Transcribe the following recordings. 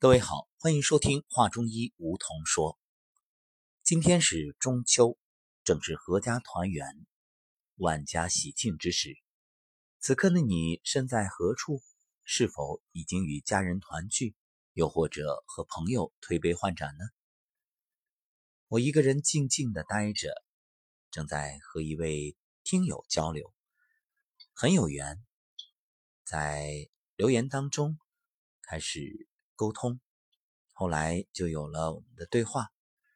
各位好，欢迎收听《话中医》，梧桐说。今天是中秋，正是阖家团圆、万家喜庆之时。此刻的你身在何处？是否已经与家人团聚，又或者和朋友推杯换盏呢？我一个人静静的待着，正在和一位听友交流，很有缘，在留言当中开始。沟通，后来就有了我们的对话，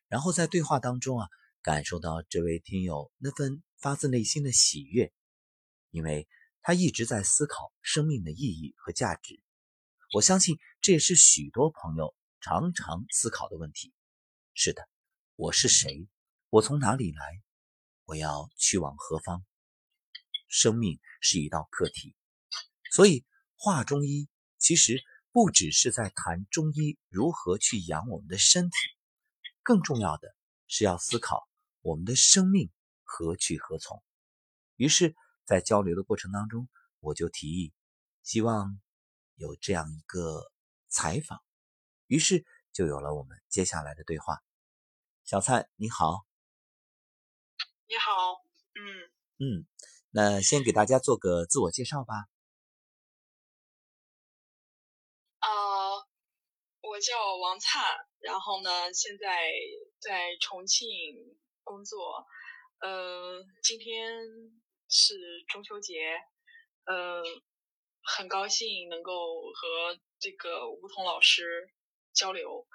然后在对话当中啊，感受到这位听友那份发自内心的喜悦，因为他一直在思考生命的意义和价值。我相信这也是许多朋友常常思考的问题。是的，我是谁？我从哪里来？我要去往何方？生命是一道课题，所以话中医其实。不只是在谈中医如何去养我们的身体，更重要的是要思考我们的生命何去何从。于是，在交流的过程当中，我就提议，希望有这样一个采访，于是就有了我们接下来的对话。小蔡，你好。你好，嗯嗯，那先给大家做个自我介绍吧。啊我叫王灿，然后呢，现在在重庆工作。呃，今天是中秋节，呃，很高兴能够和这个吴桐老师交流。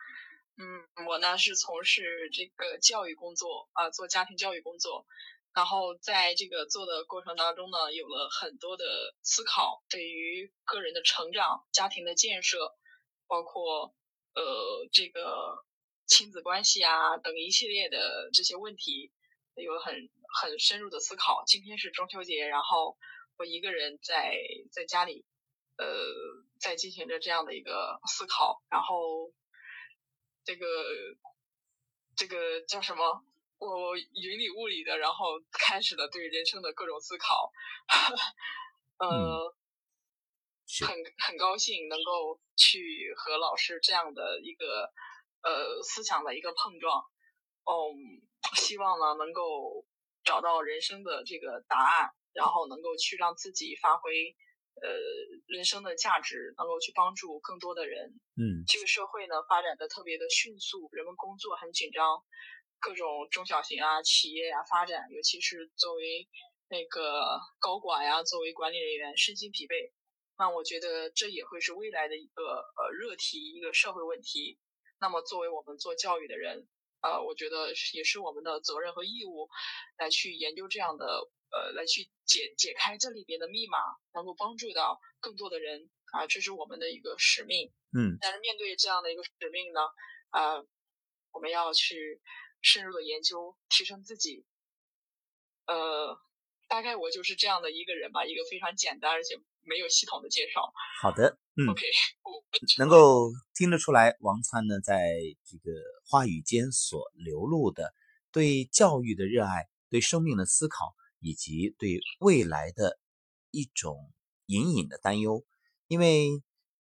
嗯，我呢是从事这个教育工作啊，做家庭教育工作。然后在这个做的过程当中呢，有了很多的思考，对于个人的成长、家庭的建设，包括。呃，这个亲子关系啊等一系列的这些问题，有了很很深入的思考。今天是中秋节，然后我一个人在在家里，呃，在进行着这样的一个思考。然后这个这个叫什么？我云里雾里的，然后开始了对人生的各种思考。呃。很很高兴能够去和老师这样的一个呃思想的一个碰撞，嗯，希望呢能够找到人生的这个答案，然后能够去让自己发挥呃人生的价值，能够去帮助更多的人。嗯，这个社会呢发展的特别的迅速，人们工作很紧张，各种中小型啊企业呀发展，尤其是作为那个高管呀，作为管理人员身心疲惫。那我觉得这也会是未来的一个呃热题，一个社会问题。那么作为我们做教育的人，呃，我觉得也是我们的责任和义务，来去研究这样的呃，来去解解开这里边的密码，能够帮助到更多的人啊，这是我们的一个使命。嗯。但是面对这样的一个使命呢，啊，我们要去深入的研究，提升自己。呃，大概我就是这样的一个人吧，一个非常简单而且。没有系统的介绍。好的，嗯，OK，能够听得出来，王川呢，在这个话语间所流露的对教育的热爱、对生命的思考，以及对未来的一种隐隐的担忧。因为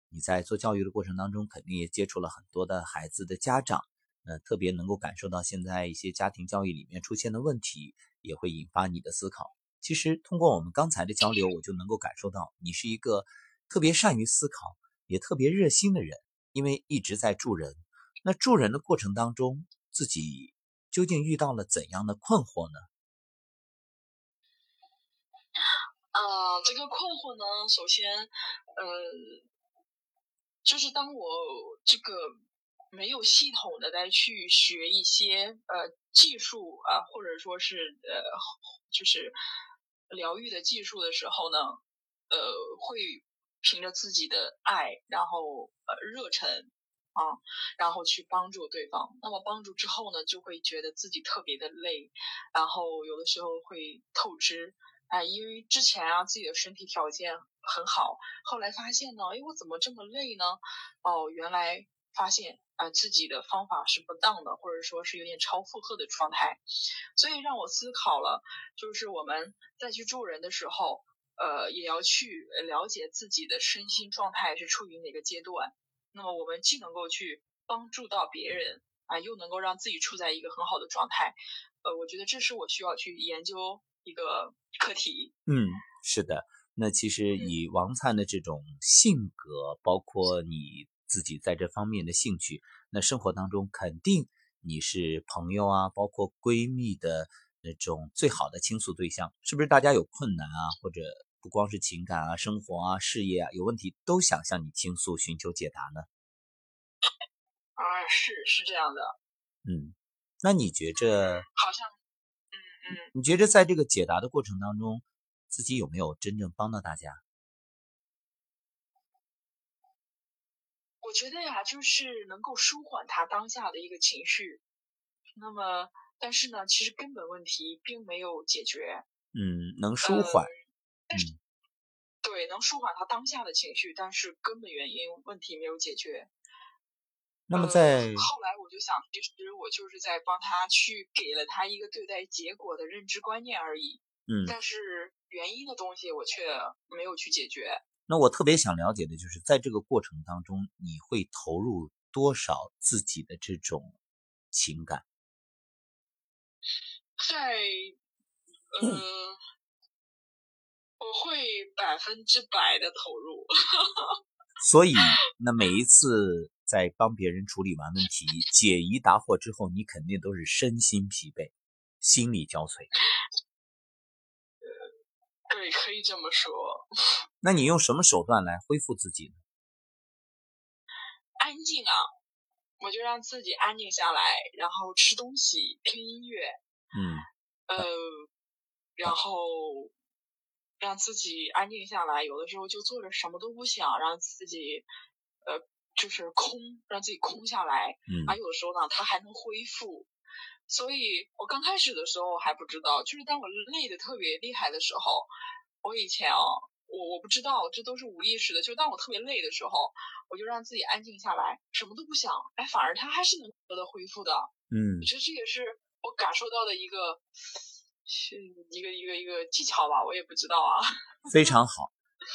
你在做教育的过程当中，肯定也接触了很多的孩子的家长，呃，特别能够感受到现在一些家庭教育里面出现的问题，也会引发你的思考。其实通过我们刚才的交流，我就能够感受到你是一个特别善于思考、也特别热心的人，因为一直在助人。那助人的过程当中，自己究竟遇到了怎样的困惑呢？呃，这个困惑呢，首先，呃，就是当我这个没有系统的再去学一些呃技术啊，或者说是呃，就是。疗愈的技术的时候呢，呃，会凭着自己的爱，然后呃热忱啊，然后去帮助对方。那么帮助之后呢，就会觉得自己特别的累，然后有的时候会透支。哎，因为之前啊自己的身体条件很好，后来发现呢，哎，我怎么这么累呢？哦，原来发现。啊，自己的方法是不当的，或者说是有点超负荷的状态，所以让我思考了，就是我们再去助人的时候，呃，也要去了解自己的身心状态是处于哪个阶段。那么我们既能够去帮助到别人啊，又能够让自己处在一个很好的状态。呃，我觉得这是我需要去研究一个课题。嗯，是的。那其实以王灿的这种性格，包括你自己在这方面的兴趣，那生活当中肯定你是朋友啊，包括闺蜜的那种最好的倾诉对象，是不是？大家有困难啊，或者不光是情感啊、生活啊、事业啊有问题，都想向你倾诉，寻求解答呢？啊，是是这样的。嗯，那你觉着？好像，嗯嗯，你觉着在这个解答的过程当中？自己有没有真正帮到大家？我觉得呀，就是能够舒缓他当下的一个情绪。那么，但是呢，其实根本问题并没有解决。嗯，能舒缓。嗯，对，能舒缓他当下的情绪，但是根本原因问题没有解决。那么在后来，我就想，其实我就是在帮他去给了他一个对待结果的认知观念而已。嗯，但是原因的东西我却没有去解决。那我特别想了解的就是，在这个过程当中，你会投入多少自己的这种情感？在，呃，我会百分之百的投入。所以，那每一次在帮别人处理完问题、解疑答惑之后，你肯定都是身心疲惫、心力交瘁。对，可以这么说。那你用什么手段来恢复自己呢？安静啊，我就让自己安静下来，然后吃东西、听音乐。嗯。呃，然后让自己安静下来，有的时候就坐着什么都不想，让自己呃就是空，让自己空下来。嗯。而有的时候呢，它还能恢复。所以我刚开始的时候还不知道，就是当我累的特别厉害的时候，我以前哦，我我不知道，这都是无意识的。就当我特别累的时候，我就让自己安静下来，什么都不想，哎，反而它还是能得到恢复的。嗯，我觉得这也是我感受到的一个，是一个一个一个技巧吧，我也不知道啊。非常好，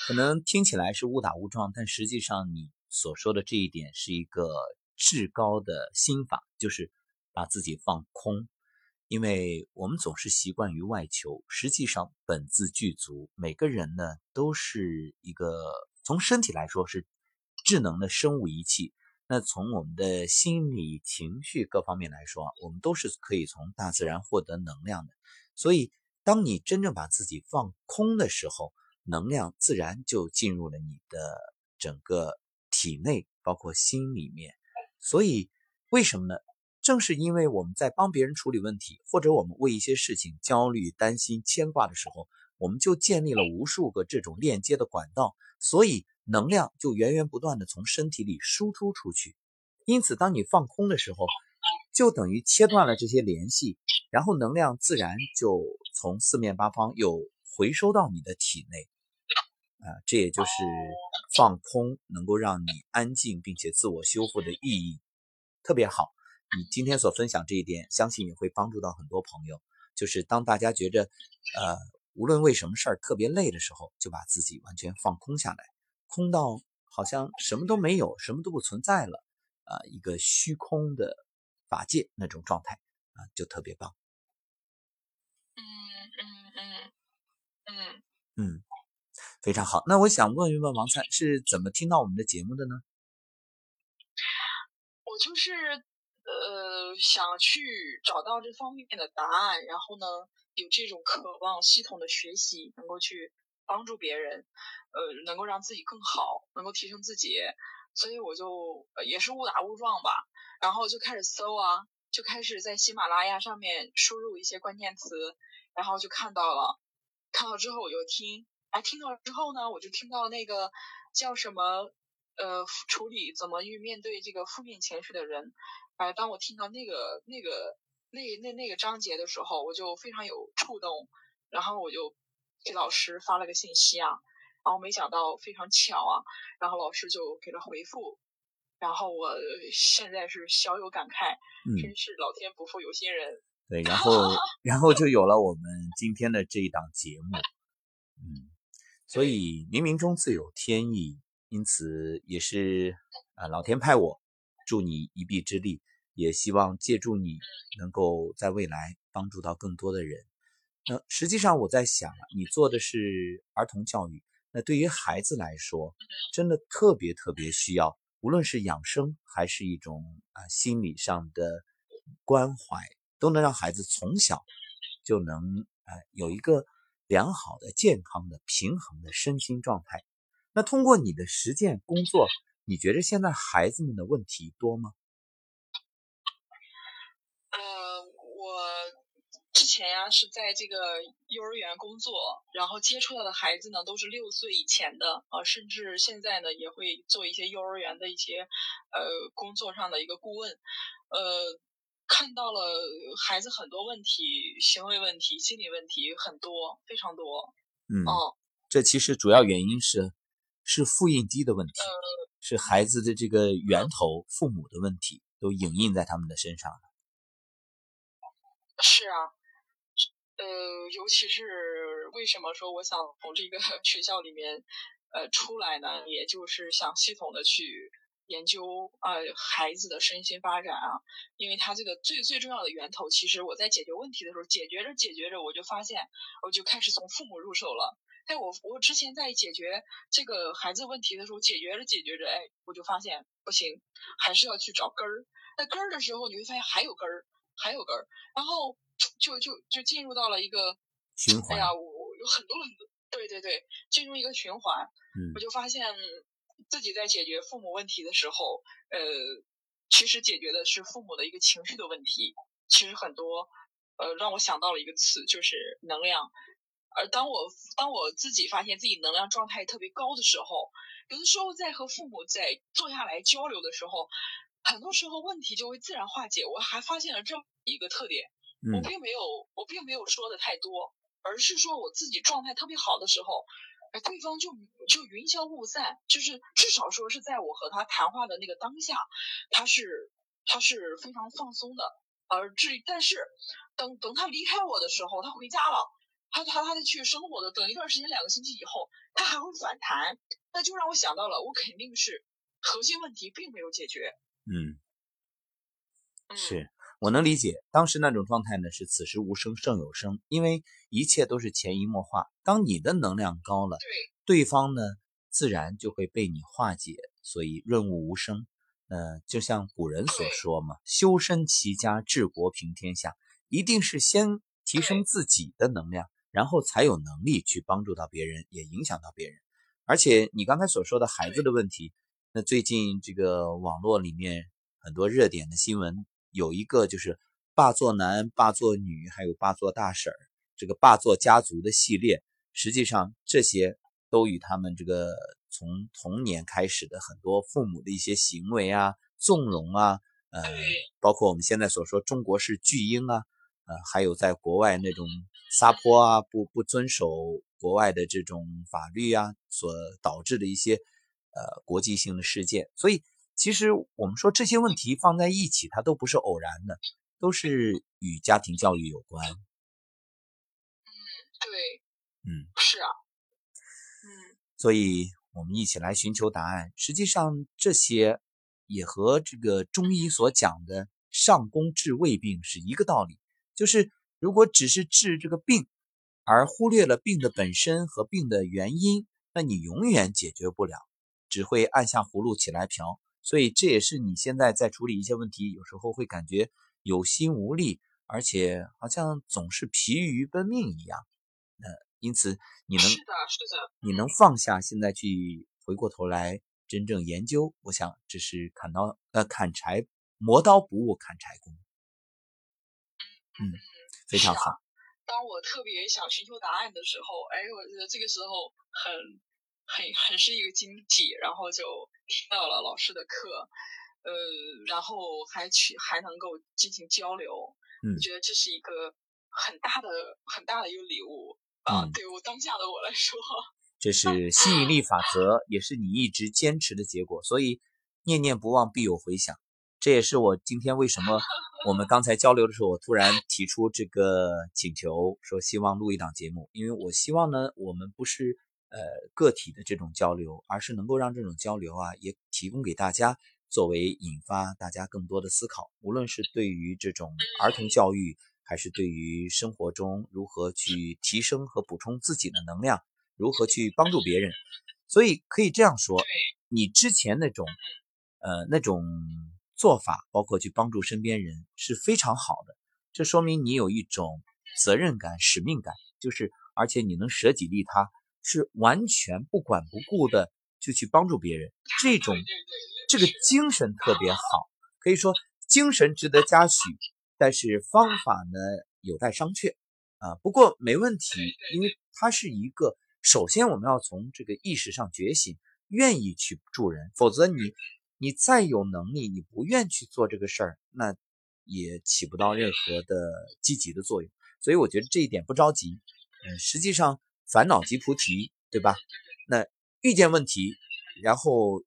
可能听起来是误打误撞，但实际上你所说的这一点是一个至高的心法，就是。把自己放空，因为我们总是习惯于外求，实际上本自具足。每个人呢，都是一个从身体来说是智能的生物仪器。那从我们的心理、情绪各方面来说，我们都是可以从大自然获得能量的。所以，当你真正把自己放空的时候，能量自然就进入了你的整个体内，包括心里面。所以，为什么呢？正是因为我们在帮别人处理问题，或者我们为一些事情焦虑、担心、牵挂的时候，我们就建立了无数个这种链接的管道，所以能量就源源不断的从身体里输出出去。因此，当你放空的时候，就等于切断了这些联系，然后能量自然就从四面八方又回收到你的体内。啊，这也就是放空能够让你安静并且自我修复的意义，特别好。你今天所分享这一点，相信也会帮助到很多朋友。就是当大家觉着，呃，无论为什么事儿特别累的时候，就把自己完全放空下来，空到好像什么都没有，什么都不存在了，啊，一个虚空的法界那种状态啊，就特别棒。嗯嗯嗯嗯嗯，非常好。那我想问一问王灿是怎么听到我们的节目的呢？我就是。呃，想去找到这方面的答案，然后呢，有这种渴望系统的学习，能够去帮助别人，呃，能够让自己更好，能够提升自己，所以我就也是误打误撞吧，然后就开始搜啊，就开始在喜马拉雅上面输入一些关键词，然后就看到了，看到之后我就听，哎，听到之后呢，我就听到那个叫什么，呃，处理怎么去面对这个负面情绪的人。哎，当我听到那个、那个、那那那个章节的时候，我就非常有触动，然后我就给老师发了个信息啊，然后没想到非常巧啊，然后老师就给了回复，然后我现在是小有感慨，真是老天不负有心人。对，然后然后就有了我们今天的这一档节目，嗯，所以冥冥中自有天意，因此也是啊，老天派我助你一臂之力，也希望借助你能够在未来帮助到更多的人。那实际上我在想，你做的是儿童教育，那对于孩子来说，真的特别特别需要，无论是养生还是一种啊心理上的关怀，都能让孩子从小就能啊有一个良好的、健康的、平衡的身心状态。那通过你的实践工作，你觉得现在孩子们的问题多吗？呃，我之前呀是在这个幼儿园工作，然后接触到的孩子呢都是六岁以前的啊，甚至现在呢也会做一些幼儿园的一些呃工作上的一个顾问，呃，看到了孩子很多问题，行为问题、心理问题很多，非常多。嗯，哦，这其实主要原因是。是复印机的问题，是孩子的这个源头，父母的问题都影印在他们的身上了。是啊，呃，尤其是为什么说我想从这个 学校里面呃出来呢？也就是想系统的去研究呃孩子的身心发展啊，因为他这个最最重要的源头，其实我在解决问题的时候，解决着解决着，我就发现我就开始从父母入手了。哎，我我之前在解决这个孩子问题的时候，解决着解决着，哎，我就发现不行，还是要去找根儿。那根儿的时候，你会发现还有根儿，还有根儿，然后就就就进入到了一个循环。哎呀，我有很多很多，对对对，进入一个循环。嗯，我就发现自己在解决父母问题的时候，呃，其实解决的是父母的一个情绪的问题。其实很多，呃，让我想到了一个词，就是能量。而当我当我自己发现自己能量状态特别高的时候，有的时候在和父母在坐下来交流的时候，很多时候问题就会自然化解。我还发现了这么一个特点，我并没有我并没有说的太多，而是说我自己状态特别好的时候，哎，对方就就云消雾散，就是至少说是在我和他谈话的那个当下，他是他是非常放松的。而至于但是等等他离开我的时候，他回家了。他他他去生活的，等一段时间，两个星期以后，他还会反弹，那就让我想到了，我肯定是核心问题并没有解决。嗯，是我能理解，当时那种状态呢是此时无声胜有声，因为一切都是潜移默化。当你的能量高了，对，对方呢自然就会被你化解，所以润物无声。呃，就像古人所说嘛，修身齐家治国平天下，一定是先提升自己的能量。然后才有能力去帮助到别人，也影响到别人。而且你刚才所说的孩子的问题，那最近这个网络里面很多热点的新闻，有一个就是霸座男、霸座女，还有霸座大婶儿，这个霸座家族的系列，实际上这些都与他们这个从童年开始的很多父母的一些行为啊、纵容啊，呃，包括我们现在所说中国式巨婴啊。呃，还有在国外那种撒泼啊，不不遵守国外的这种法律啊，所导致的一些呃国际性的事件。所以，其实我们说这些问题放在一起，它都不是偶然的，都是与家庭教育有关。嗯，对，嗯，是啊，嗯，所以我们一起来寻求答案。实际上，这些也和这个中医所讲的上工治未病是一个道理。就是如果只是治这个病，而忽略了病的本身和病的原因，那你永远解决不了，只会按下葫芦起来瓢。所以这也是你现在在处理一些问题，有时候会感觉有心无力，而且好像总是疲于奔命一样。呃，因此你能是的，是的，你能放下现在去回过头来真正研究，我想这是砍刀呃砍柴磨刀不误砍柴工。嗯，非常好。当我特别想寻求答案的时候，哎，我觉得这个时候很、很、很是一个惊喜，然后就听到了老师的课，呃，然后还去还能够进行交流。嗯，我觉得这是一个很大的、很大的一个礼物啊！对我当下的我来说，这是吸引力法则，也是你一直坚持的结果。所以，念念不忘，必有回响。这也是我今天为什么。我们刚才交流的时候，我突然提出这个请求，说希望录一档节目，因为我希望呢，我们不是呃个体的这种交流，而是能够让这种交流啊，也提供给大家作为引发大家更多的思考，无论是对于这种儿童教育，还是对于生活中如何去提升和补充自己的能量，如何去帮助别人。所以可以这样说，你之前那种呃那种做法，包括去帮助身边人，是非常好的。这说明你有一种责任感、使命感，就是而且你能舍己利他，是完全不管不顾的就去帮助别人。这种这个精神特别好，可以说精神值得嘉许，但是方法呢有待商榷啊。不过没问题，因为它是一个首先我们要从这个意识上觉醒，愿意去助人，否则你你再有能力，你不愿去做这个事儿，那。也起不到任何的积极的作用，所以我觉得这一点不着急。嗯，实际上烦恼即菩提，对吧？那遇见问题，然后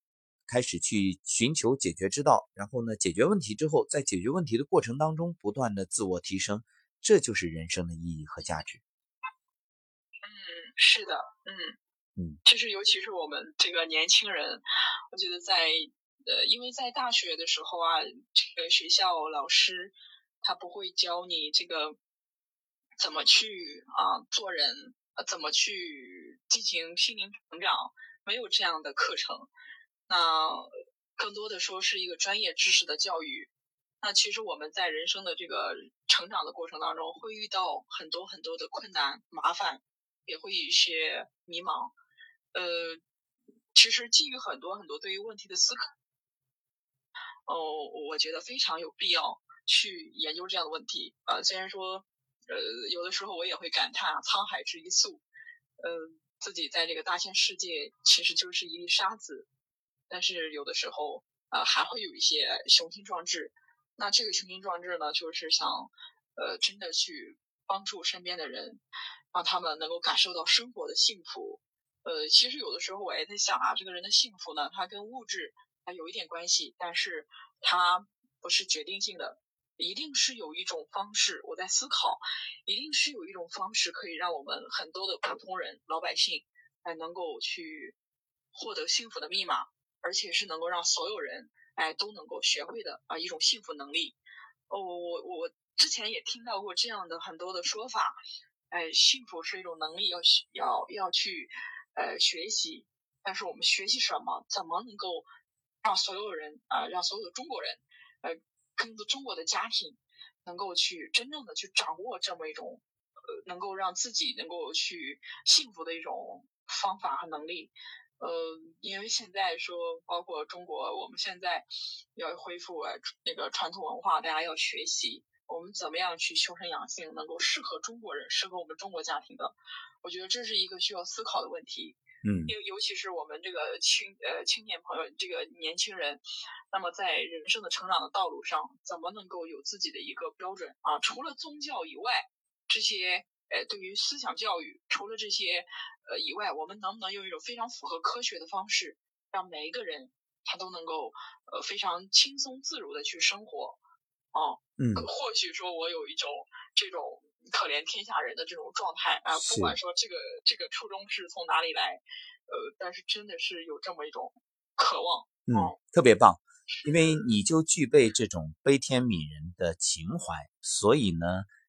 开始去寻求解决之道，然后呢，解决问题之后，在解决问题的过程当中不断的自我提升，这就是人生的意义和价值。嗯，是的，嗯嗯，其实尤其是我们这个年轻人，我觉得在。呃，因为在大学的时候啊，这个学校老师他不会教你这个怎么去啊做人，怎么去进行心灵成长，没有这样的课程。那更多的说是一个专业知识的教育。那其实我们在人生的这个成长的过程当中，会遇到很多很多的困难、麻烦，也会有一些迷茫。呃，其实基于很多很多对于问题的思考。哦，我觉得非常有必要去研究这样的问题啊。虽然说，呃，有的时候我也会感叹沧海之一粟，嗯，自己在这个大千世界其实就是一粒沙子，但是有的时候呃，还会有一些雄心壮志。那这个雄心壮志呢，就是想，呃，真的去帮助身边的人，让他们能够感受到生活的幸福。呃，其实有的时候我也在想啊，这个人的幸福呢，它跟物质。它有一点关系，但是它不是决定性的，一定是有一种方式。我在思考，一定是有一种方式可以让我们很多的普通人、老百姓，哎，能够去获得幸福的密码，而且是能够让所有人，哎，都能够学会的啊一种幸福能力。哦，我我我之前也听到过这样的很多的说法，哎，幸福是一种能力，要要要去呃学习，但是我们学习什么？怎么能够？让所有人啊，让所有的中国人，呃，更多中国的家庭能够去真正的去掌握这么一种，呃，能够让自己能够去幸福的一种方法和能力。呃，因为现在说，包括中国，我们现在要恢复那个传统文化，大家要学习我们怎么样去修身养性，能够适合中国人，适合我们中国家庭的。我觉得这是一个需要思考的问题。嗯，尤尤其是我们这个青呃青年朋友，这个年轻人，那么在人生的成长的道路上，怎么能够有自己的一个标准啊？除了宗教以外，这些呃对于思想教育，除了这些呃以外，我们能不能用一种非常符合科学的方式，让每一个人他都能够呃非常轻松自如的去生活？哦，嗯，或许说我有一种这种。可怜天下人的这种状态啊，不管说这个这个初衷是从哪里来，呃，但是真的是有这么一种渴望，嗯，特别棒，因为你就具备这种悲天悯人的情怀，所以呢，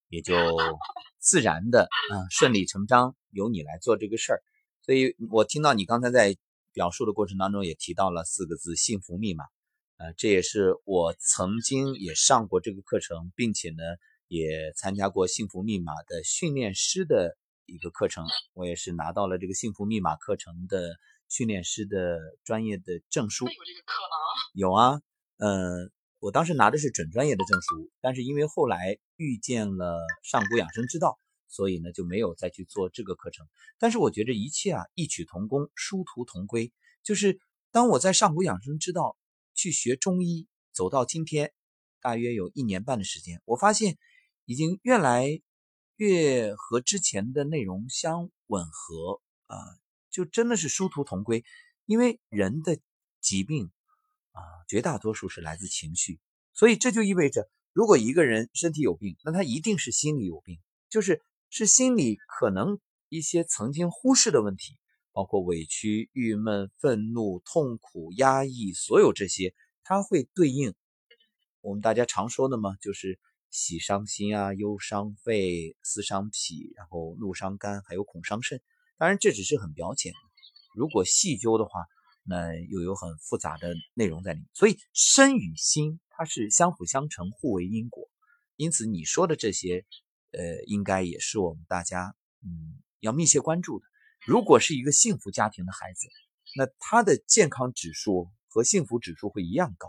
也就自然的啊顺理成章由你来做这个事儿。所以我听到你刚才在表述的过程当中也提到了四个字“幸福密码”，呃，这也是我曾经也上过这个课程，并且呢。也参加过幸福密码的训练师的一个课程，我也是拿到了这个幸福密码课程的训练师的专业的证书。有这个课吗？有啊，呃，我当时拿的是准专业的证书，但是因为后来遇见了上古养生之道，所以呢就没有再去做这个课程。但是我觉得一切啊异曲同工，殊途同归。就是当我在上古养生之道去学中医，走到今天，大约有一年半的时间，我发现。已经越来越和之前的内容相吻合啊，就真的是殊途同归。因为人的疾病啊，绝大多数是来自情绪，所以这就意味着，如果一个人身体有病，那他一定是心理有病，就是是心理可能一些曾经忽视的问题，包括委屈、郁闷、愤怒、痛苦、压抑，所有这些，它会对应我们大家常说的嘛，就是喜伤心啊，忧伤肺，思伤脾，然后怒伤肝，还有恐伤肾。当然，这只是很表浅。如果细究的话，那又有很复杂的内容在里面。所以，身与心它是相辅相成，互为因果。因此，你说的这些，呃，应该也是我们大家嗯要密切关注的。如果是一个幸福家庭的孩子，那他的健康指数和幸福指数会一样高。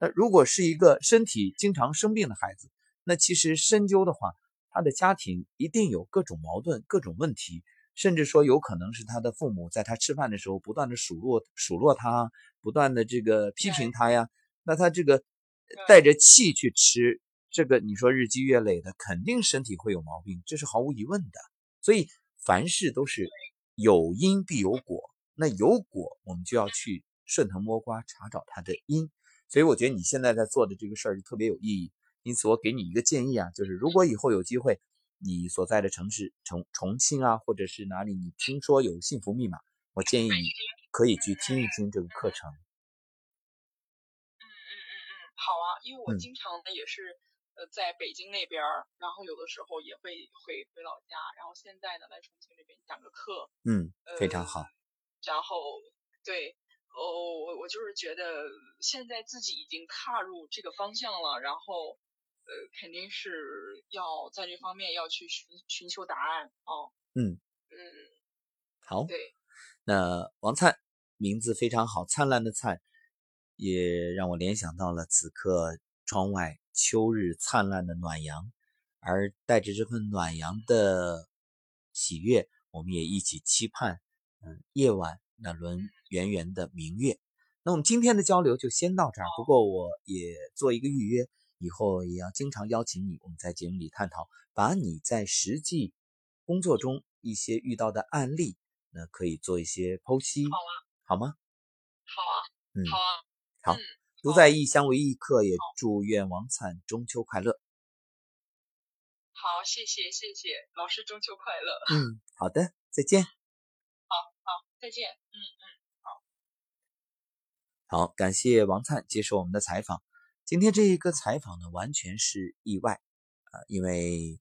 那如果是一个身体经常生病的孩子，那其实深究的话，他的家庭一定有各种矛盾、各种问题。甚至说，有可能是他的父母在他吃饭的时候不断的数落数落他，不断的这个批评他呀。那他这个带着气去吃，这个你说日积月累的，肯定身体会有毛病，这是毫无疑问的。所以凡事都是有因必有果，那有果我们就要去顺藤摸瓜查找它的因。所以我觉得你现在在做的这个事儿就特别有意义。因此我给你一个建议啊，就是如果以后有机会。你所在的城市重重庆啊，或者是哪里？你听说有幸福密码？我建议你可以去听一听这个课程。嗯嗯嗯嗯，好啊，因为我经常呢也是呃在北京那边儿，然后有的时候也会回回老家，然后现在呢来重庆这边讲个课。嗯，非常好。然后对，哦，我我就是觉得现在自己已经踏入这个方向了，然后。呃，肯定是要在这方面要去寻寻求答案哦。嗯嗯，好。对，那王灿名字非常好，灿烂的灿，也让我联想到了此刻窗外秋日灿烂的暖阳，而带着这份暖阳的喜悦，我们也一起期盼，嗯，夜晚那轮圆圆的明月。那我们今天的交流就先到这儿，不过我也做一个预约。以后也要经常邀请你，我们在节目里探讨，把你在实际工作中一些遇到的案例，那可以做一些剖析，好啊，好吗？好啊，嗯，好啊，好，独在异乡为异客，也祝愿王灿中秋快乐。好，谢谢谢谢老师，中秋快乐。嗯，好的，再见。好好，再见。嗯嗯，好，好，感谢王灿接受我们的采访。今天这一个采访呢，完全是意外啊！因为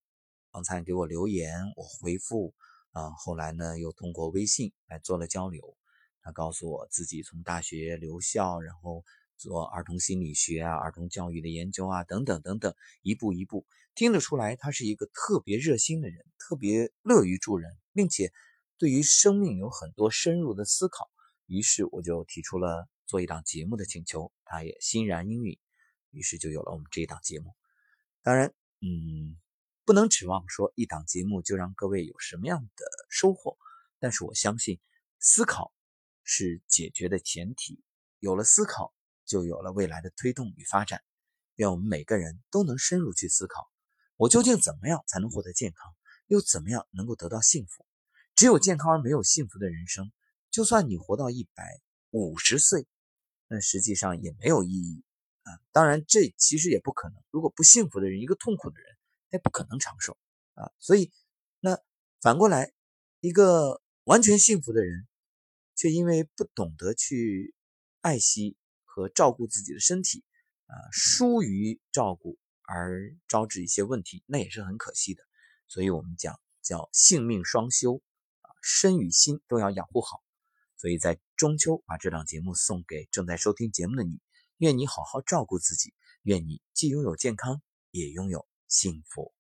王灿给我留言，我回复啊，后来呢又通过微信来做了交流。他告诉我自己从大学留校，然后做儿童心理学啊、儿童教育的研究啊等等等等，一步一步听得出来，他是一个特别热心的人，特别乐于助人，并且对于生命有很多深入的思考。于是我就提出了做一档节目的请求，他也欣然应允。于是就有了我们这一档节目。当然，嗯，不能指望说一档节目就让各位有什么样的收获。但是我相信，思考是解决的前提。有了思考，就有了未来的推动与发展。愿我们每个人都能深入去思考：我究竟怎么样才能获得健康？又怎么样能够得到幸福？只有健康而没有幸福的人生，就算你活到一百五十岁，那实际上也没有意义。啊，当然，这其实也不可能。如果不幸福的人，一个痛苦的人，那不可能长寿啊。所以，那反过来，一个完全幸福的人，却因为不懂得去爱惜和照顾自己的身体，啊，疏于照顾而招致一些问题，那也是很可惜的。所以我们讲叫性命双修啊，身与心都要养护好。所以在中秋，把这档节目送给正在收听节目的你。愿你好好照顾自己，愿你既拥有健康，也拥有幸福。